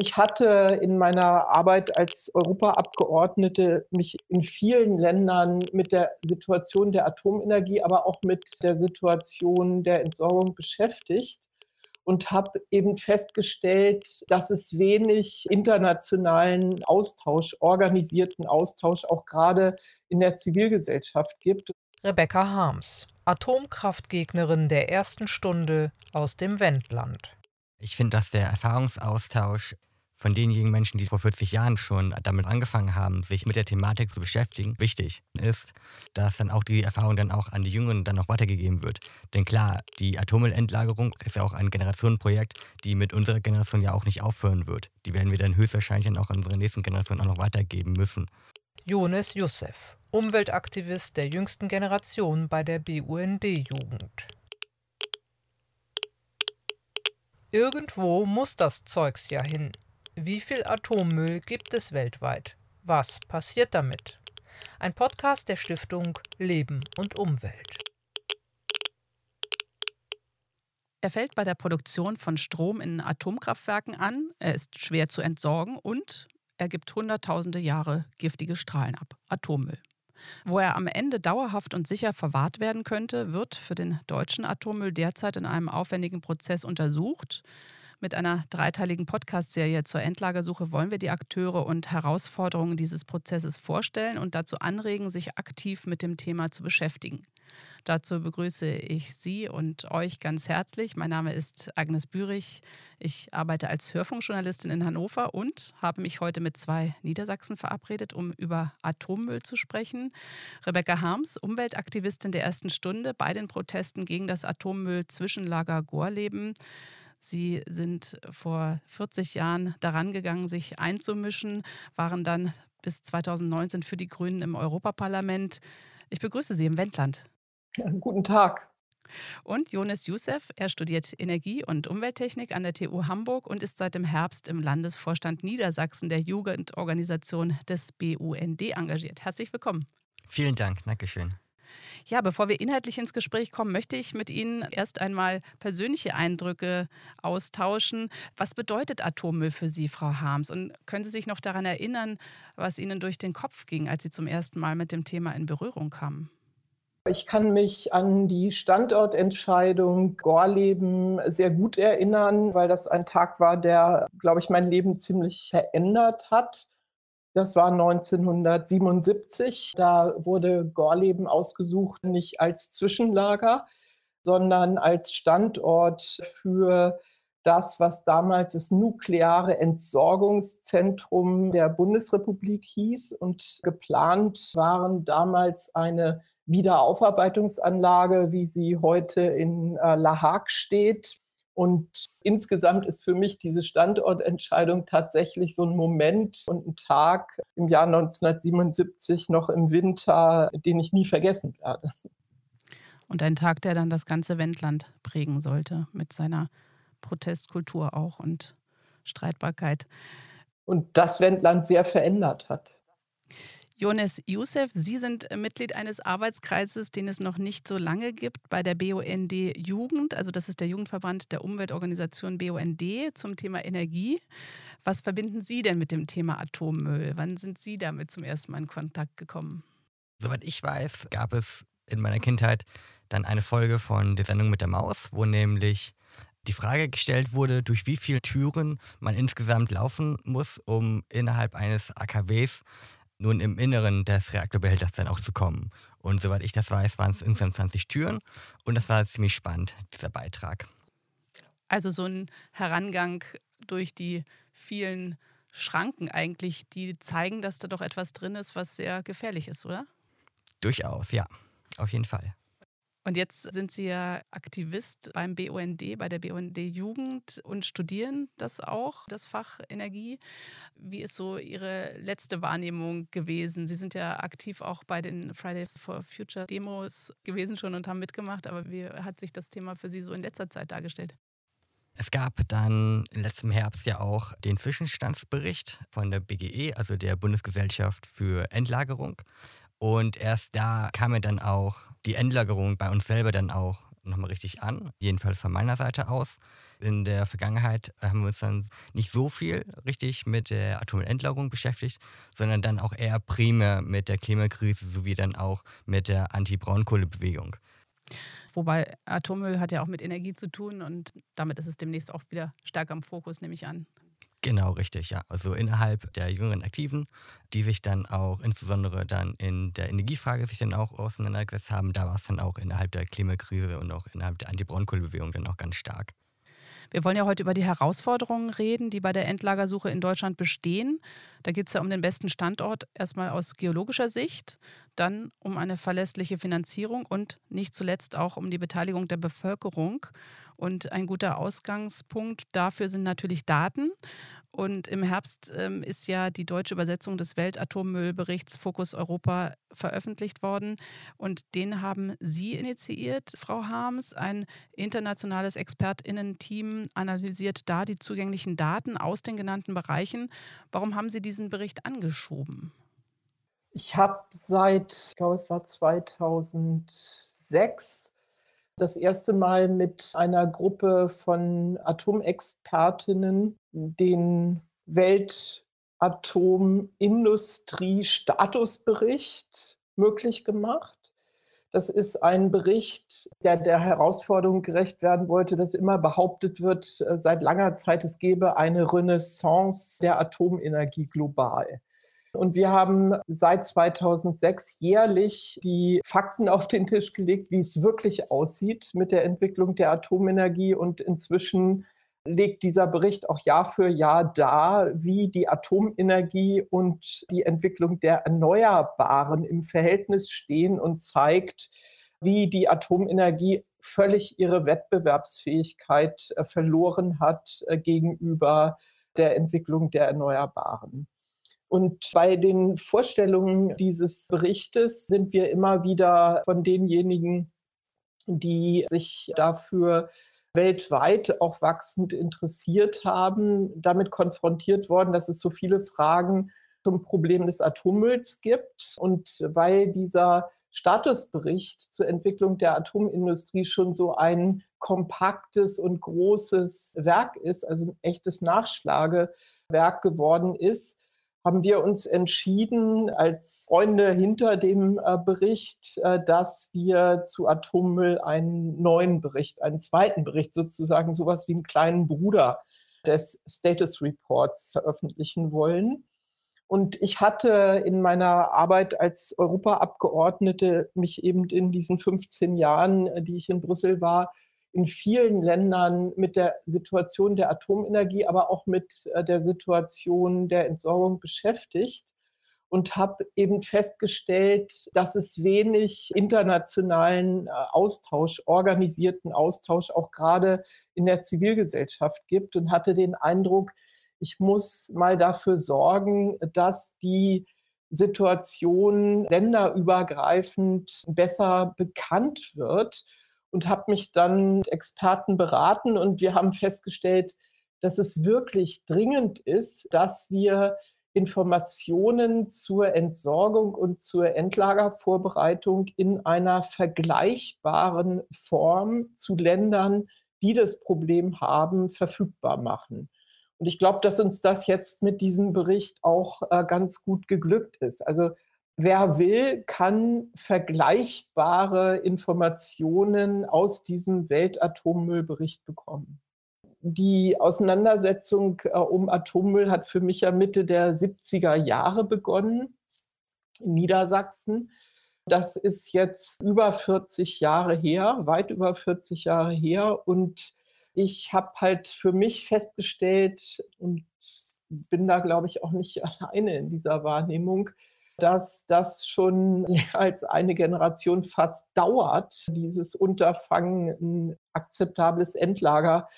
Ich hatte in meiner Arbeit als Europaabgeordnete mich in vielen Ländern mit der Situation der Atomenergie, aber auch mit der Situation der Entsorgung beschäftigt und habe eben festgestellt, dass es wenig internationalen Austausch, organisierten Austausch auch gerade in der Zivilgesellschaft gibt. Rebecca Harms, Atomkraftgegnerin der ersten Stunde aus dem Wendland. Ich finde, dass der Erfahrungsaustausch von denjenigen Menschen, die vor 40 Jahren schon damit angefangen haben, sich mit der Thematik zu beschäftigen, wichtig ist, dass dann auch die Erfahrung dann auch an die Jüngeren dann noch weitergegeben wird. Denn klar, die Atommüllendlagerung ist ja auch ein Generationenprojekt, die mit unserer Generation ja auch nicht aufhören wird. Die werden wir dann höchstwahrscheinlich dann auch unserer nächsten Generation auch noch weitergeben müssen. Jonas Youssef, Umweltaktivist der jüngsten Generation bei der BUND-Jugend. Irgendwo muss das Zeugs ja hin. Wie viel Atommüll gibt es weltweit? Was passiert damit? Ein Podcast der Stiftung Leben und Umwelt. Er fällt bei der Produktion von Strom in Atomkraftwerken an, er ist schwer zu entsorgen und er gibt hunderttausende Jahre giftige Strahlen ab, Atommüll. Wo er am Ende dauerhaft und sicher verwahrt werden könnte, wird für den deutschen Atommüll derzeit in einem aufwendigen Prozess untersucht. Mit einer dreiteiligen Podcast-Serie zur Endlagersuche wollen wir die Akteure und Herausforderungen dieses Prozesses vorstellen und dazu anregen, sich aktiv mit dem Thema zu beschäftigen. Dazu begrüße ich Sie und euch ganz herzlich. Mein Name ist Agnes Bürich. Ich arbeite als Hörfunkjournalistin in Hannover und habe mich heute mit zwei Niedersachsen verabredet, um über Atommüll zu sprechen. Rebecca Harms, Umweltaktivistin der ersten Stunde bei den Protesten gegen das Atommüll-Zwischenlager Gorleben. Sie sind vor 40 Jahren daran gegangen, sich einzumischen, waren dann bis 2019 für die Grünen im Europaparlament. Ich begrüße Sie im Wendland. Ja, guten Tag. Und Jonas Youssef, er studiert Energie- und Umwelttechnik an der TU Hamburg und ist seit dem Herbst im Landesvorstand Niedersachsen der Jugendorganisation des BUND engagiert. Herzlich willkommen. Vielen Dank, Dankeschön. Ja, bevor wir inhaltlich ins Gespräch kommen, möchte ich mit Ihnen erst einmal persönliche Eindrücke austauschen. Was bedeutet Atommüll für Sie, Frau Harms? Und können Sie sich noch daran erinnern, was Ihnen durch den Kopf ging, als Sie zum ersten Mal mit dem Thema in Berührung kamen? Ich kann mich an die Standortentscheidung Gorleben sehr gut erinnern, weil das ein Tag war, der, glaube ich, mein Leben ziemlich verändert hat. Das war 1977. Da wurde Gorleben ausgesucht, nicht als Zwischenlager, sondern als Standort für das, was damals das nukleare Entsorgungszentrum der Bundesrepublik hieß. Und geplant waren damals eine Wiederaufarbeitungsanlage, wie sie heute in äh, La Hague steht, und insgesamt ist für mich diese Standortentscheidung tatsächlich so ein Moment und ein Tag im Jahr 1977 noch im Winter, den ich nie vergessen werde. Und ein Tag, der dann das ganze Wendland prägen sollte mit seiner Protestkultur auch und Streitbarkeit. Und das Wendland sehr verändert hat. Jonas Youssef, Sie sind Mitglied eines Arbeitskreises, den es noch nicht so lange gibt, bei der BUND Jugend. Also das ist der Jugendverband der Umweltorganisation BUND zum Thema Energie. Was verbinden Sie denn mit dem Thema Atommüll? Wann sind Sie damit zum ersten Mal in Kontakt gekommen? Soweit ich weiß, gab es in meiner Kindheit dann eine Folge von der Sendung mit der Maus, wo nämlich die Frage gestellt wurde, durch wie viele Türen man insgesamt laufen muss, um innerhalb eines AKWs nun im Inneren des Reaktorbehälters dann auch zu kommen. Und soweit ich das weiß, waren es insgesamt 20 Türen und das war ziemlich spannend, dieser Beitrag. Also so ein Herangang durch die vielen Schranken eigentlich, die zeigen, dass da doch etwas drin ist, was sehr gefährlich ist, oder? Durchaus, ja, auf jeden Fall. Und jetzt sind Sie ja Aktivist beim BUND, bei der BUND Jugend und studieren das auch, das Fach Energie. Wie ist so Ihre letzte Wahrnehmung gewesen? Sie sind ja aktiv auch bei den Fridays for Future Demos gewesen schon und haben mitgemacht, aber wie hat sich das Thema für Sie so in letzter Zeit dargestellt? Es gab dann im letzten Herbst ja auch den Zwischenstandsbericht von der BGE, also der Bundesgesellschaft für Endlagerung. Und erst da kam mir dann auch die Endlagerung bei uns selber dann auch nochmal richtig an, jedenfalls von meiner Seite aus. In der Vergangenheit haben wir uns dann nicht so viel richtig mit der Atomentlagerung beschäftigt, sondern dann auch eher primär mit der Klimakrise sowie dann auch mit der Anti-Braunkohlebewegung. Wobei Atommüll hat ja auch mit Energie zu tun und damit ist es demnächst auch wieder stärker im Fokus, nehme ich an. Genau, richtig, ja. Also innerhalb der jüngeren Aktiven, die sich dann auch insbesondere dann in der Energiefrage sich dann auch auseinandergesetzt haben, da war es dann auch innerhalb der Klimakrise und auch innerhalb der Anti-Braunkohlebewegung dann auch ganz stark. Wir wollen ja heute über die Herausforderungen reden, die bei der Endlagersuche in Deutschland bestehen. Da geht es ja um den besten Standort erstmal aus geologischer Sicht, dann um eine verlässliche Finanzierung und nicht zuletzt auch um die Beteiligung der Bevölkerung. Und ein guter Ausgangspunkt dafür sind natürlich Daten. Und im Herbst ähm, ist ja die deutsche Übersetzung des Weltatommüllberichts Fokus Europa veröffentlicht worden. Und den haben Sie initiiert, Frau Harms. Ein internationales Expertinnen-Team analysiert da die zugänglichen Daten aus den genannten Bereichen. Warum haben Sie diesen Bericht angeschoben? Ich habe seit, ich glaube, es war 2006 das erste Mal mit einer Gruppe von Atomexpertinnen den Weltatomindustrie-Statusbericht möglich gemacht. Das ist ein Bericht, der der Herausforderung gerecht werden wollte, dass immer behauptet wird, äh, seit langer Zeit es gebe eine Renaissance der Atomenergie global. Und wir haben seit 2006 jährlich die Fakten auf den Tisch gelegt, wie es wirklich aussieht mit der Entwicklung der Atomenergie. Und inzwischen legt dieser Bericht auch Jahr für Jahr dar, wie die Atomenergie und die Entwicklung der Erneuerbaren im Verhältnis stehen und zeigt, wie die Atomenergie völlig ihre Wettbewerbsfähigkeit äh, verloren hat äh, gegenüber der Entwicklung der Erneuerbaren. Und bei den Vorstellungen dieses Berichtes sind wir immer wieder von denjenigen, die sich dafür weltweit auch wachsend interessiert haben, damit konfrontiert worden, dass es so viele Fragen zum Problem des Atommülls gibt. Und weil dieser Statusbericht zur Entwicklung der Atomindustrie schon so ein kompaktes und großes Werk ist, also ein echtes Nachschlagewerk geworden ist, haben wir uns entschieden, als Freunde hinter dem äh, Bericht, äh, dass wir zu Atommüll einen neuen Bericht, einen zweiten Bericht, sozusagen sowas wie einen kleinen Bruder des Status Reports veröffentlichen wollen. Und ich hatte in meiner Arbeit als Europaabgeordnete mich eben in diesen 15 Jahren, äh, die ich in Brüssel war, in vielen Ländern mit der Situation der Atomenergie, aber auch mit äh, der Situation der Entsorgung beschäftigt und habe eben festgestellt, dass es wenig internationalen äh, Austausch, organisierten Austausch auch gerade in der Zivilgesellschaft gibt und hatte den Eindruck, ich muss mal dafür sorgen, dass die Situation länderübergreifend besser bekannt wird und habe mich dann mit Experten beraten und wir haben festgestellt, dass es wirklich dringend ist, dass wir Informationen zur Entsorgung und zur Endlagervorbereitung in einer vergleichbaren Form zu Ländern, die das Problem haben, verfügbar machen. Und ich glaube, dass uns das jetzt mit diesem Bericht auch äh, ganz gut geglückt ist. Also wer will, kann vergleichbare Informationen aus diesem Weltatommüllbericht bekommen. Die Auseinandersetzung äh, um Atommüll hat für mich ja Mitte der 70er Jahre begonnen in Niedersachsen. Das ist jetzt über 40 Jahre her, weit über 40 Jahre her. Und ich habe halt für mich festgestellt und bin da, glaube ich, auch nicht alleine in dieser Wahrnehmung, dass das schon als eine Generation fast dauert, dieses Unterfangen, ein akzeptables Endlager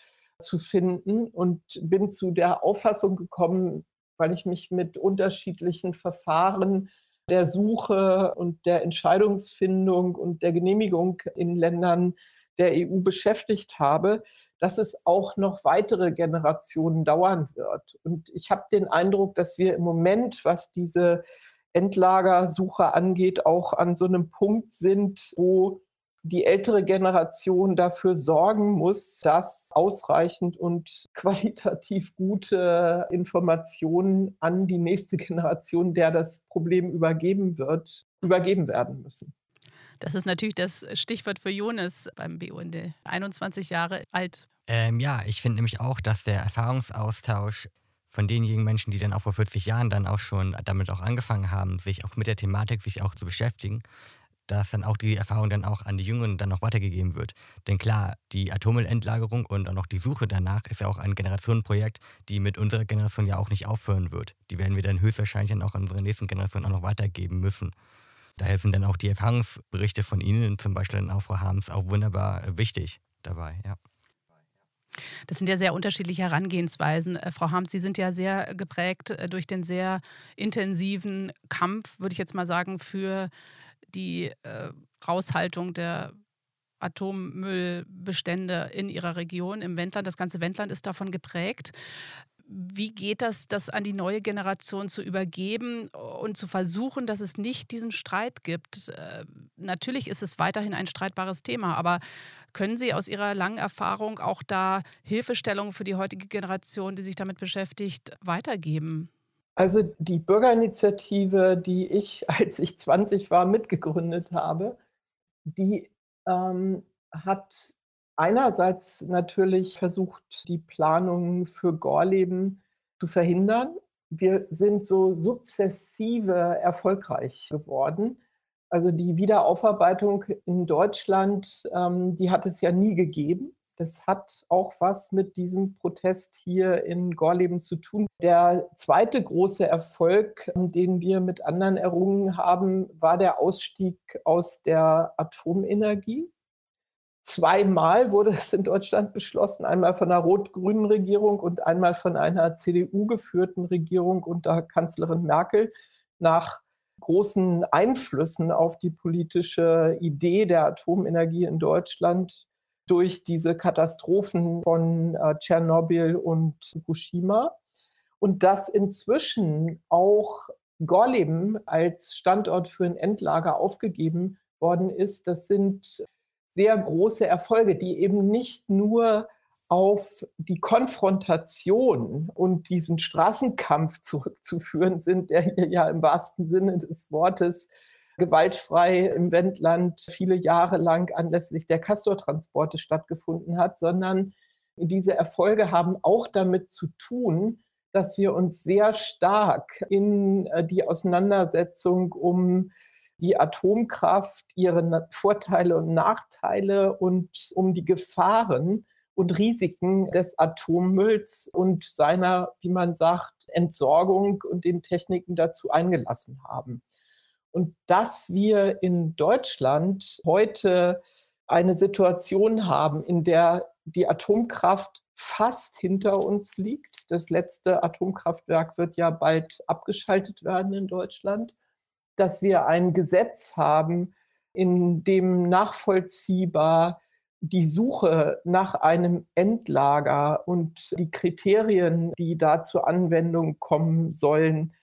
zu finden und bin zu der Auffassung gekommen, weil ich mich mit unterschiedlichen Verfahren der Suche und der Entscheidungsfindung und der Genehmigung in Ländern der EU beschäftigt habe, dass es auch noch weitere Generationen dauern wird. Und ich habe den Eindruck, dass wir im Moment, was diese Endlagersuche angeht, auch an so einem Punkt sind, wo die ältere Generation dafür sorgen muss, dass ausreichend und qualitativ gute Informationen an die nächste Generation, der das Problem übergeben wird, übergeben werden müssen. Das ist natürlich das Stichwort für Jonas beim BUND. 21 Jahre alt. Ähm, ja, ich finde nämlich auch, dass der Erfahrungsaustausch von denjenigen Menschen, die dann auch vor 40 Jahren dann auch schon damit auch angefangen haben, sich auch mit der Thematik sich auch zu beschäftigen, dass dann auch die Erfahrung dann auch an die Jüngeren dann noch weitergegeben wird. Denn klar, die Atommüllendlagerung und auch noch die Suche danach ist ja auch ein Generationenprojekt, die mit unserer Generation ja auch nicht aufhören wird. Die werden wir dann höchstwahrscheinlich dann auch an unsere nächsten Generationen auch noch weitergeben müssen. Daher sind dann auch die Erfahrungsberichte von Ihnen, zum Beispiel dann auch Frau Harms, auch wunderbar äh, wichtig dabei, ja. Das sind ja sehr unterschiedliche Herangehensweisen. Äh, Frau Harms, Sie sind ja sehr geprägt äh, durch den sehr intensiven Kampf, würde ich jetzt mal sagen, für die äh, Raushaltung der Atommüllbestände in ihrer Region, im Wendland. Das ganze Wendland ist davon geprägt. Wie geht das, das an die neue Generation zu übergeben und zu versuchen, dass es nicht diesen Streit gibt? Äh, natürlich ist es weiterhin ein streitbares Thema, aber können Sie aus Ihrer langen Erfahrung auch da Hilfestellungen für die heutige Generation, die sich damit beschäftigt, weitergeben? Also die Bürgerinitiative, die ich, als ich 20 war, mitgegründet habe, die ähm, hat einerseits natürlich versucht, die Planungen für Gorleben zu verhindern. Wir sind so sukzessive erfolgreich geworden. Also die Wiederaufarbeitung in Deutschland, ähm, die hat es ja nie gegeben. Es hat auch was mit diesem Protest hier in Gorleben zu tun. Der zweite große Erfolg, den wir mit anderen errungen haben, war der Ausstieg aus der Atomenergie. Zweimal wurde es in Deutschland beschlossen, einmal von einer rot-grünen Regierung und einmal von einer CDU-geführten Regierung unter Kanzlerin Merkel nach großen Einflüssen auf die politische Idee der Atomenergie in Deutschland durch diese Katastrophen von äh, Tschernobyl und Fukushima. Und dass inzwischen auch Gorleben als Standort für ein Endlager aufgegeben worden ist, das sind sehr große Erfolge, die eben nicht nur auf die Konfrontation und diesen Straßenkampf zurückzuführen sind, der hier ja im wahrsten Sinne des Wortes gewaltfrei im Wendland viele Jahre lang anlässlich der Castortransporte stattgefunden hat, sondern diese Erfolge haben auch damit zu tun, dass wir uns sehr stark in äh, die Auseinandersetzung um die Atomkraft, ihre Vorteile und Nachteile und um die Gefahren und Risiken des Atommülls und seiner, wie man sagt, Entsorgung und den Techniken dazu eingelassen haben. Und dass wir in Deutschland heute eine Situation haben, in der die Atomkraft fast hinter uns liegt. Das letzte Atomkraftwerk wird ja bald abgeschaltet werden in Deutschland. Dass wir ein Gesetz haben, in dem nachvollziehbar die Suche nach einem Endlager und die Kriterien, die da zur Anwendung kommen sollen,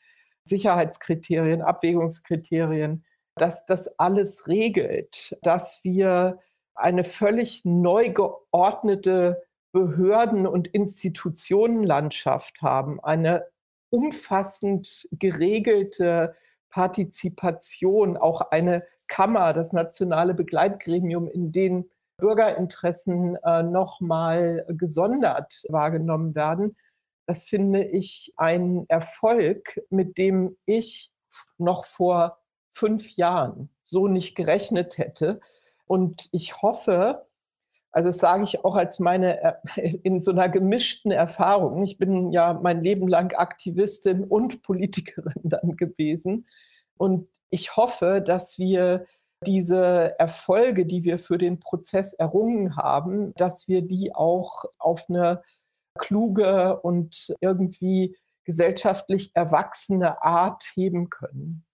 Sicherheitskriterien, Abwägungskriterien, dass das alles regelt, dass wir eine völlig neu geordnete Behörden- und Institutionenlandschaft haben, eine umfassend geregelte Partizipation, auch eine Kammer, das nationale Begleitgremium, in dem Bürgerinteressen äh, nochmal gesondert wahrgenommen werden. Das finde ich ein Erfolg, mit dem ich noch vor fünf Jahren so nicht gerechnet hätte. Und ich hoffe, also das sage ich auch als meine in so einer gemischten Erfahrung. Ich bin ja mein Leben lang Aktivistin und Politikerin dann gewesen. Und ich hoffe, dass wir diese Erfolge, die wir für den Prozess errungen haben, dass wir die auch auf eine kluge und irgendwie gesellschaftlich erwachsene Art heben können.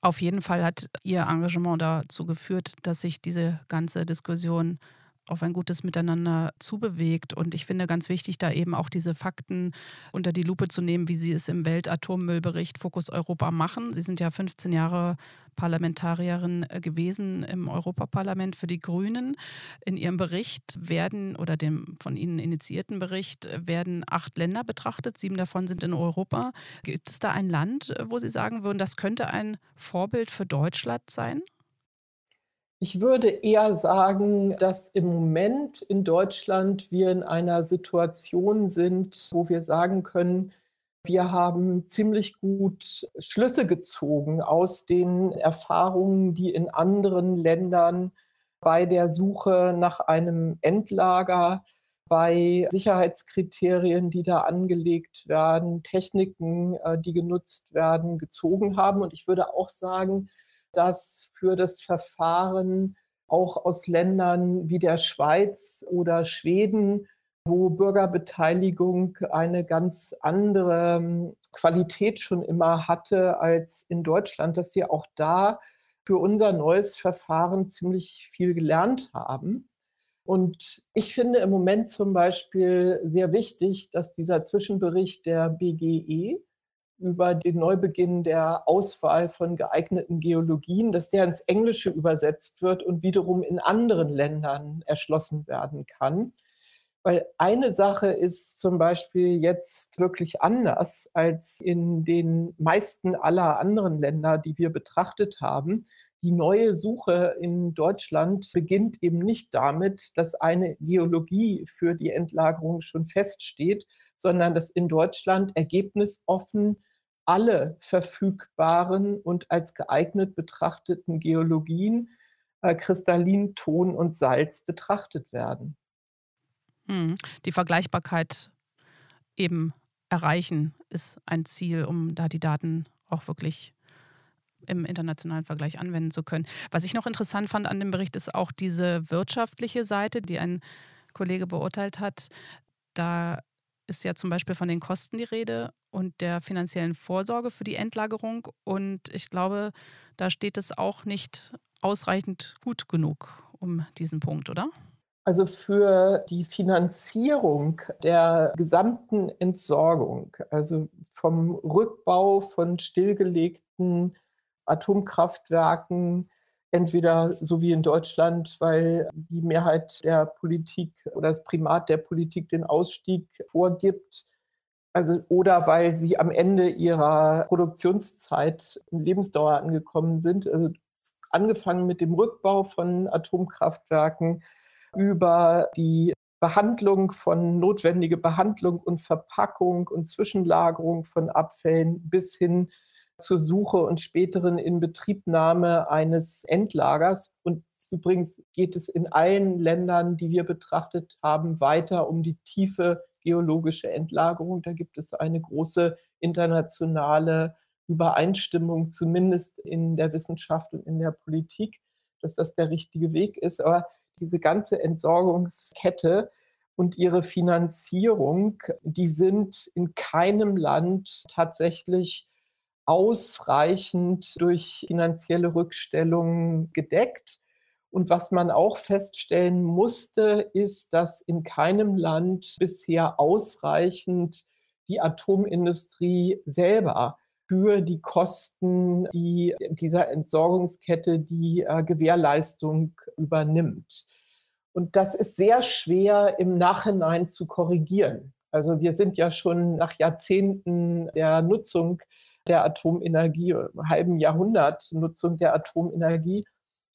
Auf jeden Fall hat Ihr Engagement dazu geführt, dass sich diese ganze Diskussion auf ein gutes Miteinander zubewegt. Und ich finde ganz wichtig, da eben auch diese Fakten unter die Lupe zu nehmen, wie Sie es im Weltatommüllbericht Fokus Europa machen. Sie sind ja 15 Jahre Parlamentarierin äh, gewesen im Europaparlament für die Grünen. In Ihrem Bericht werden oder dem von Ihnen initiierten Bericht äh, werden acht Länder betrachtet. Sieben davon sind in Europa. Gibt es da ein Land, äh, wo Sie sagen würden, das könnte ein Vorbild für Deutschland sein? Ich würde eher sagen, dass im Moment in Deutschland wir in einer Situation sind, wo wir sagen können, wir haben ziemlich gut Schlüsse gezogen aus den Erfahrungen, die in anderen Ländern bei der Suche nach einem Endlager, bei Sicherheitskriterien, die da angelegt werden, Techniken, äh, die genutzt werden, gezogen haben. Und ich würde auch sagen, dass für das Verfahren auch aus Ländern wie der Schweiz oder Schweden, wo Bürgerbeteiligung eine ganz andere ähm, Qualität schon immer hatte als in Deutschland, dass wir auch da für unser neues Verfahren ziemlich viel gelernt haben. Und ich finde im Moment zum Beispiel sehr wichtig, dass dieser Zwischenbericht der BGE über den Neubeginn der Auswahl von geeigneten Geologien, dass der ins Englische übersetzt wird und wiederum in anderen Ländern erschlossen werden kann. Weil eine Sache ist zum Beispiel jetzt wirklich anders als in den meisten aller anderen Länder, die wir betrachtet haben. Die neue Suche in Deutschland beginnt eben nicht damit, dass eine Geologie für die Endlagerung schon feststeht, sondern dass in Deutschland ergebnisoffen alle verfügbaren und als geeignet betrachteten Geologien äh, Kristallin, Ton und Salz betrachtet werden. Hm. Die Vergleichbarkeit eben erreichen ist ein Ziel, um da die Daten auch wirklich im internationalen Vergleich anwenden zu können. Was ich noch interessant fand an dem Bericht ist auch diese wirtschaftliche Seite, die ein Kollege beurteilt hat. Da ist ja zum Beispiel von den Kosten die Rede und der finanziellen Vorsorge für die Endlagerung. Und ich glaube, da steht es auch nicht ausreichend gut genug um diesen Punkt, oder? Also für die Finanzierung der gesamten Entsorgung, also vom Rückbau von stillgelegten Atomkraftwerken entweder so wie in Deutschland, weil die Mehrheit der Politik oder das Primat der Politik den Ausstieg vorgibt, also oder weil sie am Ende ihrer Produktionszeit in Lebensdauer angekommen sind, also angefangen mit dem Rückbau von Atomkraftwerken über die Behandlung von notwendige Behandlung und Verpackung und Zwischenlagerung von Abfällen bis hin zur Suche und späteren Inbetriebnahme eines Endlagers. Und übrigens geht es in allen Ländern, die wir betrachtet haben, weiter um die tiefe geologische Endlagerung. Da gibt es eine große internationale Übereinstimmung, zumindest in der Wissenschaft und in der Politik, dass das der richtige Weg ist. Aber diese ganze Entsorgungskette und ihre Finanzierung, die sind in keinem Land tatsächlich ausreichend durch finanzielle Rückstellungen gedeckt. Und was man auch feststellen musste, ist, dass in keinem Land bisher ausreichend die Atomindustrie selber für die Kosten die, dieser Entsorgungskette die äh, Gewährleistung übernimmt. Und das ist sehr schwer im Nachhinein zu korrigieren. Also wir sind ja schon nach Jahrzehnten der Nutzung der Atomenergie, einem halben Jahrhundert Nutzung der Atomenergie.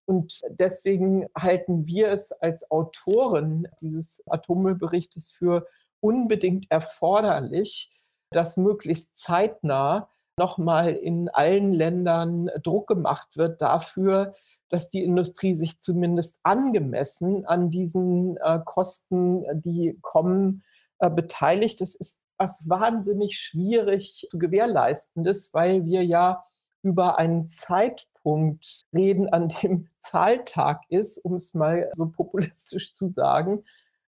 Und deswegen halten wir es als Autoren dieses Atommüllberichtes für unbedingt erforderlich, dass möglichst zeitnah nochmal in allen Ländern Druck gemacht wird dafür, dass die Industrie sich zumindest angemessen an diesen äh, Kosten, die kommen, äh, beteiligt. Es ist was wahnsinnig schwierig zu gewährleistendes, weil wir ja über einen Zeitpunkt reden, an dem Zahltag ist, um es mal so populistisch zu sagen,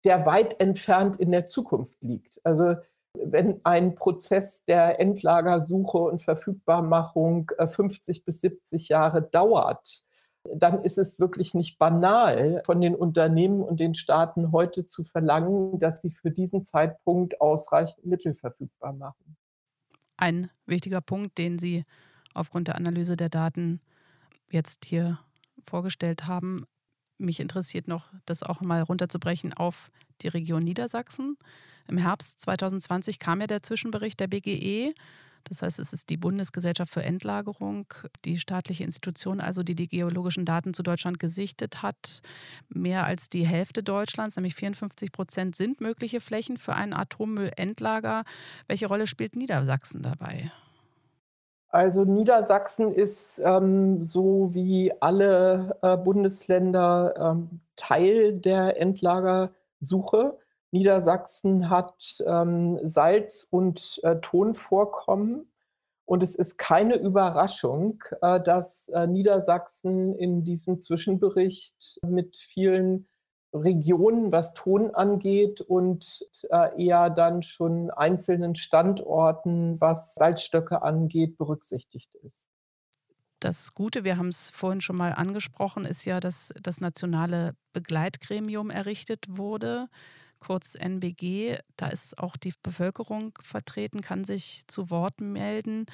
der weit entfernt in der Zukunft liegt. Also wenn ein Prozess der Endlagersuche und Verfügbarmachung 50 äh, bis 70 Jahre dauert, dann ist es wirklich nicht banal, von den Unternehmen und den Staaten heute zu verlangen, dass sie für diesen Zeitpunkt ausreichend Mittel verfügbar machen. Ein wichtiger Punkt, den Sie aufgrund der Analyse der Daten jetzt hier vorgestellt haben. Mich interessiert noch, das auch mal runterzubrechen auf die Region Niedersachsen. Im Herbst 2020 kam ja der Zwischenbericht der BGE das heißt, es ist die Bundesgesellschaft für Endlagerung, die staatliche Institution, also die die geologischen Daten zu Deutschland gesichtet hat. Mehr als die Hälfte Deutschlands, nämlich 54 Prozent, sind mögliche Flächen für ein Atommüllendlager. Welche Rolle spielt Niedersachsen dabei? Also Niedersachsen ist ähm, so wie alle äh, Bundesländer ähm, Teil der Endlagersuche. Niedersachsen hat ähm, Salz- und äh, Tonvorkommen. Und es ist keine Überraschung, äh, dass äh, Niedersachsen in diesem Zwischenbericht mit vielen Regionen, was Ton angeht, und äh, eher dann schon einzelnen Standorten, was Salzstöcke angeht, berücksichtigt ist. Das Gute, wir haben es vorhin schon mal angesprochen, ist ja, dass das nationale Begleitgremium errichtet wurde kurz NBG. Da ist auch die Bevölkerung vertreten, kann sich zu Wort melden.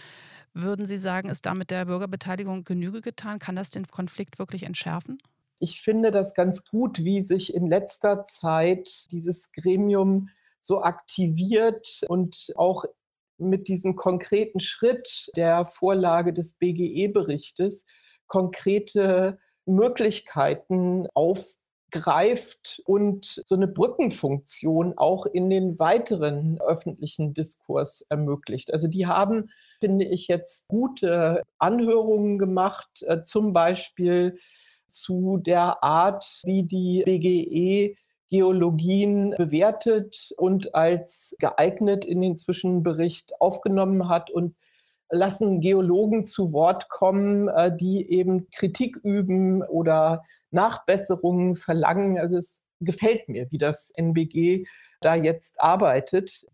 Würden Sie sagen, ist damit der Bürgerbeteiligung Genüge getan? Kann das den Konflikt wirklich entschärfen? Ich finde das ganz gut, wie sich in letzter Zeit dieses Gremium so aktiviert und auch mit diesem konkreten Schritt der Vorlage des BGE-Berichtes konkrete Möglichkeiten auf greift und so eine Brückenfunktion auch in den weiteren öffentlichen Diskurs ermöglicht. Also die haben, finde ich, jetzt gute Anhörungen gemacht, äh, zum Beispiel zu der Art, wie die BGE Geologien bewertet und als geeignet in den Zwischenbericht aufgenommen hat und lassen Geologen zu Wort kommen, äh, die eben Kritik üben oder Nachbesserungen verlangen. Also es gefällt mir, wie das NBG da jetzt arbeitet.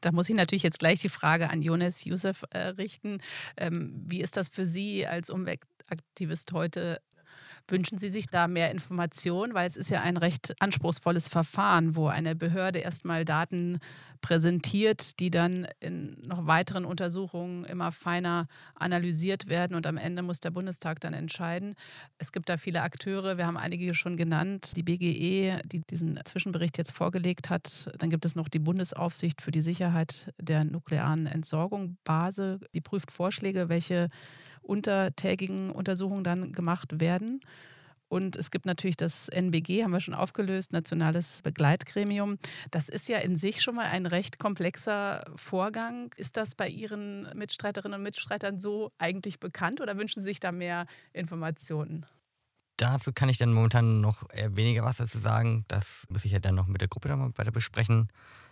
Da muss ich natürlich jetzt gleich die Frage an Jonas Youssef äh, richten. Ähm, wie ist das für Sie als Umweltaktivist heute Wünschen Sie sich da mehr Informationen? Weil es ist ja ein recht anspruchsvolles Verfahren, wo eine Behörde erstmal Daten präsentiert, die dann in noch weiteren Untersuchungen immer feiner analysiert werden und am Ende muss der Bundestag dann entscheiden. Es gibt da viele Akteure, wir haben einige schon genannt, die BGE, die diesen Zwischenbericht jetzt vorgelegt hat. Dann gibt es noch die Bundesaufsicht für die Sicherheit der nuklearen Entsorgung, BASE, die prüft Vorschläge, welche untertägigen Untersuchungen dann gemacht werden. Und es gibt natürlich das NBG, haben wir schon aufgelöst, Nationales Begleitgremium. Das ist ja in sich schon mal ein recht komplexer Vorgang. Ist das bei Ihren Mitstreiterinnen und Mitstreitern so eigentlich bekannt oder wünschen Sie sich da mehr Informationen? Dazu kann ich dann momentan noch weniger was dazu sagen. Das muss ich ja dann noch mit der Gruppe nochmal weiter besprechen.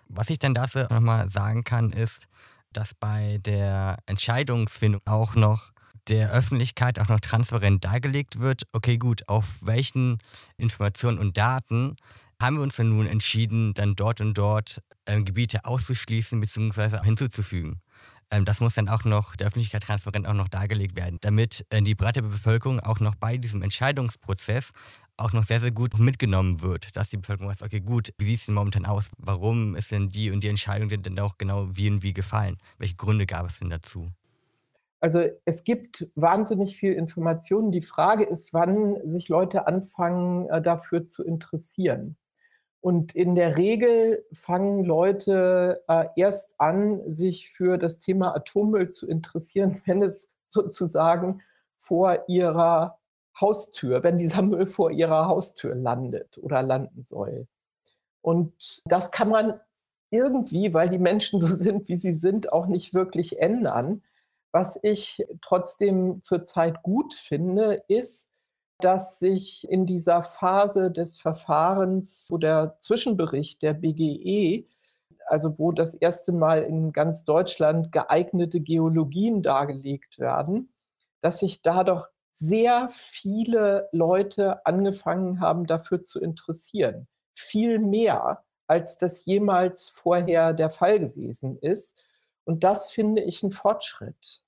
Was ich dann dazu nochmal sagen kann, ist, dass bei der Entscheidungsfindung auch noch der Öffentlichkeit auch noch transparent dargelegt wird, okay gut, auf welchen Informationen und Daten haben wir uns dann nun entschieden, dann dort und dort ähm, Gebiete auszuschließen bzw. hinzuzufügen. Ähm, das muss dann auch noch der Öffentlichkeit transparent auch noch dargelegt werden, damit äh, die breite Bevölkerung auch noch bei diesem Entscheidungsprozess auch noch sehr, sehr gut mitgenommen wird, dass die Bevölkerung weiß, okay, gut, wie sieht es denn momentan aus? Warum ist denn die und die Entscheidung denn auch genau wie und wie gefallen? Welche Gründe gab es denn dazu? Also es gibt wahnsinnig viel Informationen. Die Frage ist, wann sich Leute anfangen, äh, dafür zu interessieren. Und in der Regel fangen Leute äh, erst an, sich für das Thema Atommüll zu interessieren, wenn es sozusagen vor ihrer Haustür, wenn dieser Müll vor ihrer Haustür landet oder landen soll. Und das kann man irgendwie, weil die Menschen so sind, wie sie sind, auch nicht wirklich ändern. Was ich trotzdem zurzeit gut finde, ist, dass sich in dieser Phase des Verfahrens, wo der Zwischenbericht der BGE, also wo das erste Mal in ganz Deutschland geeignete Geologien dargelegt werden, dass sich da doch sehr viele Leute angefangen haben, dafür zu interessieren. Viel mehr, als das jemals vorher der Fall gewesen ist. Und das finde ich ein Fortschritt.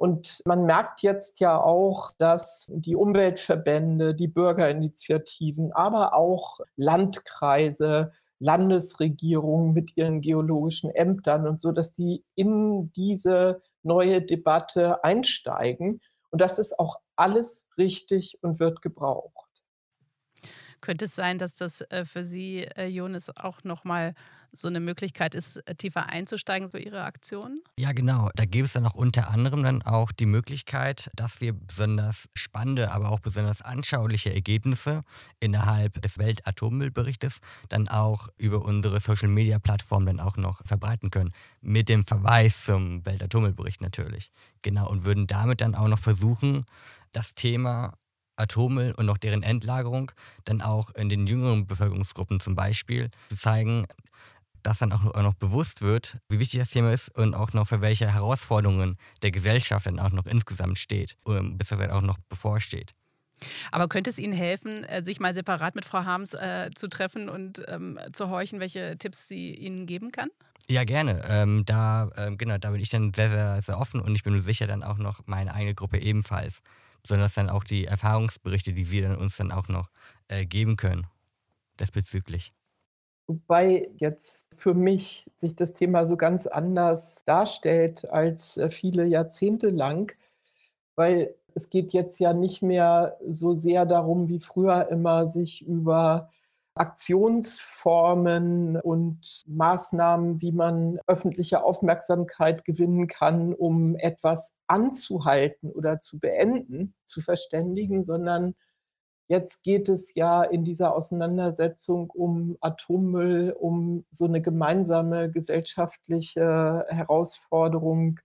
Und man merkt jetzt ja auch, dass die Umweltverbände, die Bürgerinitiativen, aber auch Landkreise, Landesregierungen mit ihren geologischen Ämtern und so, dass die in diese neue Debatte einsteigen. Und das ist auch alles richtig und wird gebraucht. Könnte es sein, dass das äh, für Sie, äh, Jonas, auch nochmal so eine Möglichkeit ist, äh, tiefer einzusteigen für Ihre Aktionen? Ja, genau. Da gäbe es dann auch unter anderem dann auch die Möglichkeit, dass wir besonders spannende, aber auch besonders anschauliche Ergebnisse innerhalb des Weltatommüllberichtes dann auch über unsere Social-Media-Plattform dann auch noch verbreiten können. Mit dem Verweis zum Weltatommüllbericht natürlich. Genau. Und würden damit dann auch noch versuchen, das Thema Atommüll und auch deren Endlagerung dann auch in den jüngeren Bevölkerungsgruppen zum Beispiel zu zeigen, dass dann auch noch bewusst wird, wie wichtig das Thema ist und auch noch für welche Herausforderungen der Gesellschaft dann auch noch insgesamt steht, bis das dann auch noch bevorsteht. Aber könnte es Ihnen helfen, äh, sich mal separat mit Frau Harms äh, zu treffen und ähm, zu horchen, welche Tipps sie Ihnen geben kann? Ja, gerne. Ähm, da, ähm, genau, da bin ich dann sehr, sehr, sehr offen und ich bin mir sicher dann auch noch meine eigene Gruppe ebenfalls besonders dann auch die Erfahrungsberichte, die Sie dann uns dann auch noch äh, geben können, diesbezüglich. Wobei jetzt für mich sich das Thema so ganz anders darstellt als äh, viele Jahrzehnte lang, weil es geht jetzt ja nicht mehr so sehr darum, wie früher immer sich über Aktionsformen und Maßnahmen, wie man öffentliche Aufmerksamkeit gewinnen kann, um etwas anzuhalten oder zu beenden, zu verständigen, sondern jetzt geht es ja in dieser Auseinandersetzung um Atommüll, um so eine gemeinsame gesellschaftliche Herausforderung.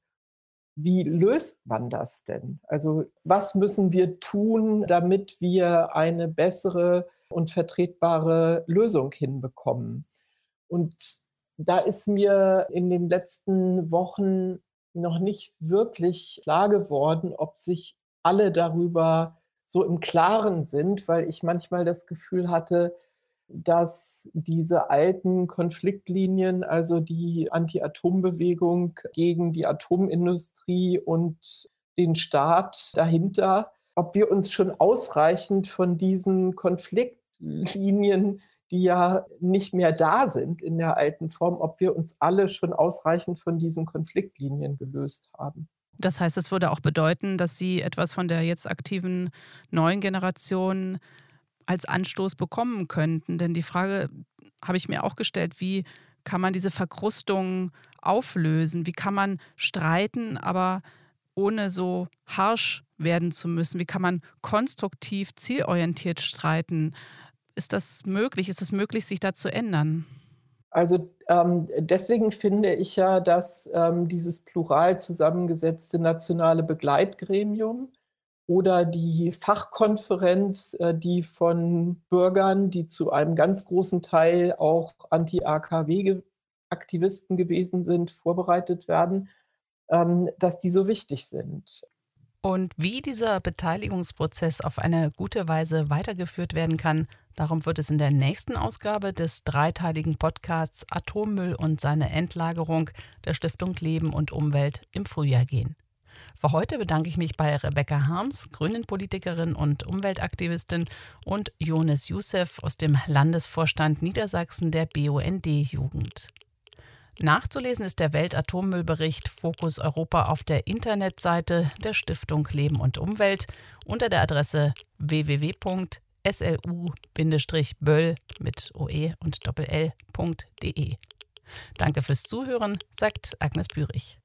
Wie löst man das denn? Also was müssen wir tun, damit wir eine bessere und vertretbare Lösung hinbekommen? Und da ist mir in den letzten Wochen noch nicht wirklich klar geworden, ob sich alle darüber so im Klaren sind, weil ich manchmal das Gefühl hatte, dass diese alten Konfliktlinien, also die Anti-Atom-Bewegung gegen die Atomindustrie und den Staat dahinter, ob wir uns schon ausreichend von diesen Konfliktlinien die ja nicht mehr da sind in der alten Form, ob wir uns alle schon ausreichend von diesen Konfliktlinien gelöst haben. Das heißt, es würde auch bedeuten, dass Sie etwas von der jetzt aktiven neuen Generation als Anstoß bekommen könnten. Denn die Frage habe ich mir auch gestellt, wie kann man diese Verkrustung auflösen? Wie kann man streiten, aber ohne so harsch werden zu müssen? Wie kann man konstruktiv, zielorientiert streiten? ist das möglich? Ist es möglich, sich da zu ändern? Also ähm, deswegen finde ich ja, dass ähm, dieses plural zusammengesetzte nationale Begleitgremium oder die Fachkonferenz, äh, die von Bürgern, die zu einem ganz großen Teil auch Anti-AKW-Aktivisten gewesen sind, vorbereitet werden, ähm, dass die so wichtig sind. Und wie dieser Beteiligungsprozess auf eine gute Weise weitergeführt werden kann, darum wird es in der nächsten Ausgabe des dreiteiligen Podcasts Atommüll und seine Endlagerung der Stiftung Leben und Umwelt im Frühjahr gehen. Für heute bedanke ich mich bei Rebecca Harms, Grünen-Politikerin und Umweltaktivistin, und Jonas Youssef aus dem Landesvorstand Niedersachsen der BUND-Jugend. Nachzulesen ist der Weltatommüllbericht Fokus Europa auf der Internetseite der Stiftung Leben und Umwelt unter der Adresse www.slu-böll mit oe und doppel-l.de. Danke fürs Zuhören, sagt Agnes Bürich.